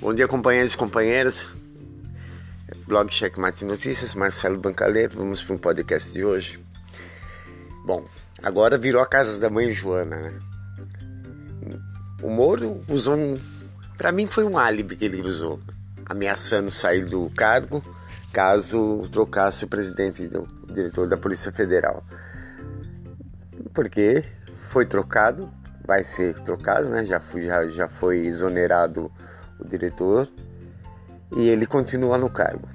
Bom dia, companheiros e companheiras. Blog Checkmate Notícias, Marcelo Bancaleiro. Vamos para um podcast de hoje. Bom, agora virou a casa da mãe Joana, né? O Moro usou um. Para mim, foi um álibi que ele usou, ameaçando sair do cargo caso trocasse o presidente, o diretor da Polícia Federal. Porque foi trocado, vai ser trocado, né? Já, foi, já, já foi exonerado o diretor e ele continua no cargo.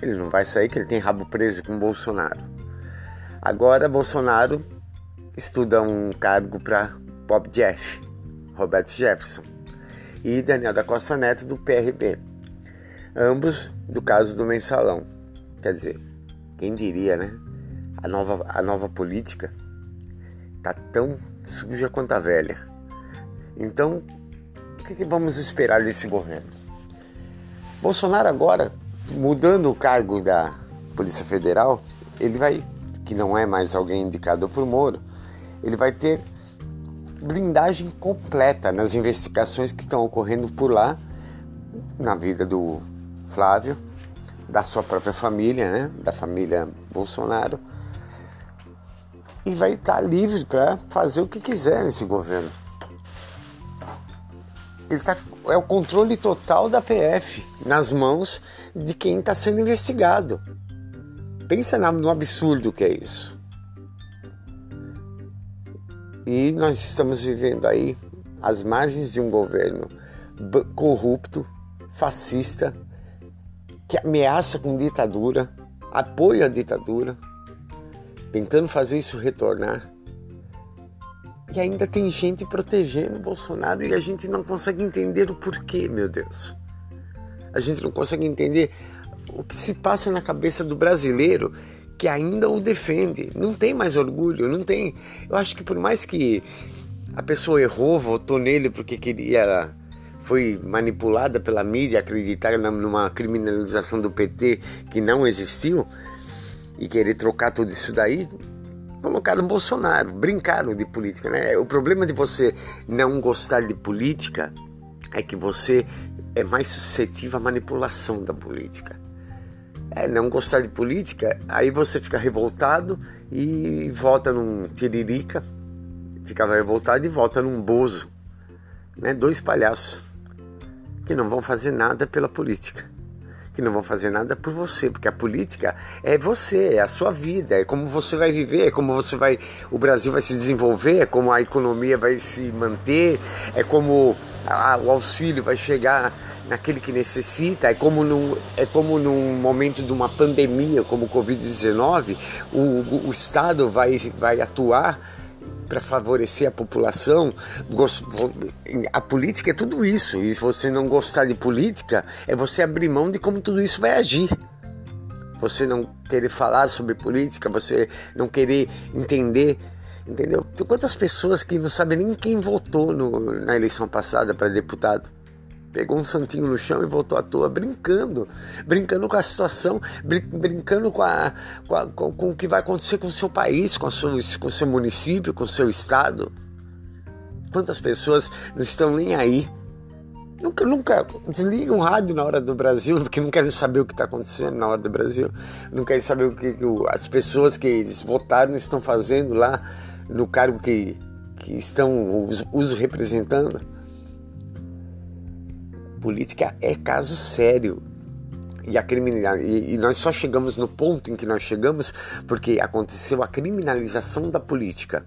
Ele não vai sair, que ele tem rabo preso com Bolsonaro. Agora Bolsonaro estuda um cargo para Bob Jeff, Roberto Jefferson, e Daniel da Costa Neto do PRB. Ambos do caso do mensalão. Quer dizer, quem diria, né? A nova, a nova política tá tão suja quanto a velha. Então, o que, que vamos esperar desse governo? Bolsonaro agora, mudando o cargo da Polícia Federal, ele vai, que não é mais alguém indicado por Moro, ele vai ter blindagem completa nas investigações que estão ocorrendo por lá, na vida do Flávio, da sua própria família, né? da família Bolsonaro, e vai estar livre para fazer o que quiser nesse governo. Ele tá, é o controle total da PF nas mãos de quem está sendo investigado. Pensa no absurdo que é isso. E nós estamos vivendo aí às margens de um governo corrupto, fascista, que ameaça com ditadura, apoia a ditadura tentando fazer isso retornar. E ainda tem gente protegendo o Bolsonaro e a gente não consegue entender o porquê, meu Deus. A gente não consegue entender o que se passa na cabeça do brasileiro que ainda o defende. Não tem mais orgulho, não tem. Eu acho que por mais que a pessoa errou, votou nele porque queria foi manipulada pela mídia acreditar numa criminalização do PT que não existiu, e querer trocar tudo isso daí, colocaram Bolsonaro, brincaram de política, né? O problema de você não gostar de política é que você é mais suscetível à manipulação da política. É, não gostar de política, aí você fica revoltado e volta num tiririca, ficava revoltado e volta num bozo, né? Dois palhaços que não vão fazer nada pela política que não vão fazer nada por você, porque a política é você, é a sua vida, é como você vai viver, é como você vai, o Brasil vai se desenvolver, é como a economia vai se manter, é como a, o auxílio vai chegar naquele que necessita, é como num, é como num momento de uma pandemia como o Covid-19, o, o Estado vai, vai atuar para favorecer a população. A política é tudo isso. E se você não gostar de política, é você abrir mão de como tudo isso vai agir. Você não querer falar sobre política, você não querer entender entendeu? Tem quantas pessoas que não sabem nem quem votou no, na eleição passada para deputado? Pegou um santinho no chão e voltou à toa, brincando, brincando com a situação, brincando com, a, com, a, com, com, o que vai acontecer com o seu país, com, sua, com o seu município, com o seu estado. Quantas pessoas não estão nem aí? Nunca, nunca desligam o rádio na hora do Brasil, porque não querem saber o que está acontecendo na hora do Brasil, não querem saber o que, que as pessoas que eles votaram estão fazendo lá no cargo que, que estão os, os representando política é caso sério. E, a e, e nós só chegamos no ponto em que nós chegamos porque aconteceu a criminalização da política.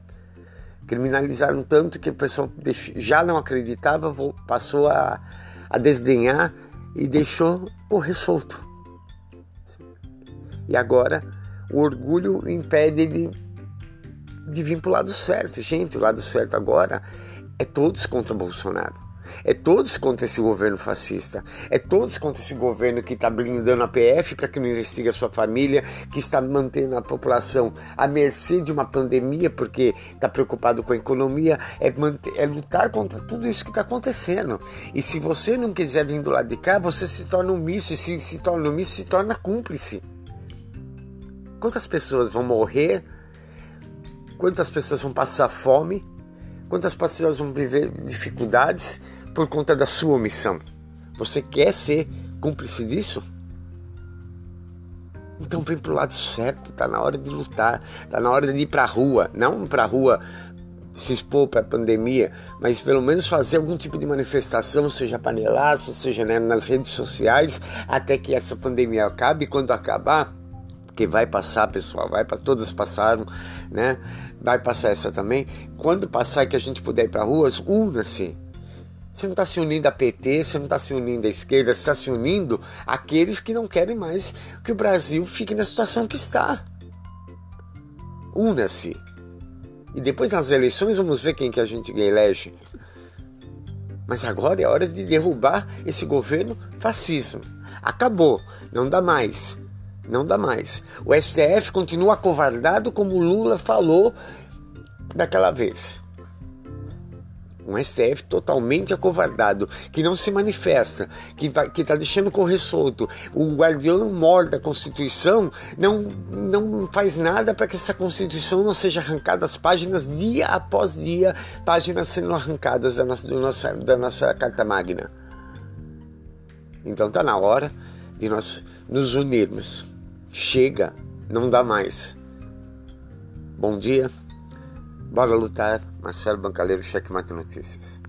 Criminalizaram tanto que o pessoal já não acreditava, passou a, a desdenhar e deixou correr solto. E agora o orgulho impede de, de vir para o lado certo. Gente, o lado certo agora é todos contra Bolsonaro. É todos contra esse governo fascista. É todos contra esse governo que está blindando a PF para que não investigue a sua família, que está mantendo a população à mercê de uma pandemia porque está preocupado com a economia. É, manter, é lutar contra tudo isso que está acontecendo. E se você não quiser vir do lado de cá, você se torna um misto. E se se torna um misto, se torna cúmplice. Quantas pessoas vão morrer? Quantas pessoas vão passar fome? Quantas pessoas vão viver dificuldades por conta da sua omissão? Você quer ser cúmplice disso? Então vem pro lado certo, tá na hora de lutar, tá na hora de ir pra rua, não pra rua se expor para a pandemia, mas pelo menos fazer algum tipo de manifestação, seja panelaço, seja né, nas redes sociais, até que essa pandemia acabe. Quando acabar, porque vai passar, pessoal, vai para todas passaram, né? Vai passar essa também. Quando passar que a gente puder ir para ruas, una-se. Você não está se unindo a PT, você não está se unindo à esquerda, você está se unindo àqueles que não querem mais que o Brasil fique na situação que está. Una-se. E depois nas eleições vamos ver quem que a gente elege. Mas agora é hora de derrubar esse governo fascismo. Acabou, não dá mais. Não dá mais. O STF continua acovardado como Lula falou daquela vez um STF totalmente acovardado, que não se manifesta, que está deixando correr solto. O guardião mor da Constituição não, não faz nada para que essa Constituição não seja arrancada as páginas dia após dia, páginas sendo arrancadas da nossa, nossa, da nossa Carta Magna. Então está na hora de nós nos unirmos. Chega, não dá mais. Bom dia. Bora lutar. Marcelo Bancaleiro, Checkmate Notícias.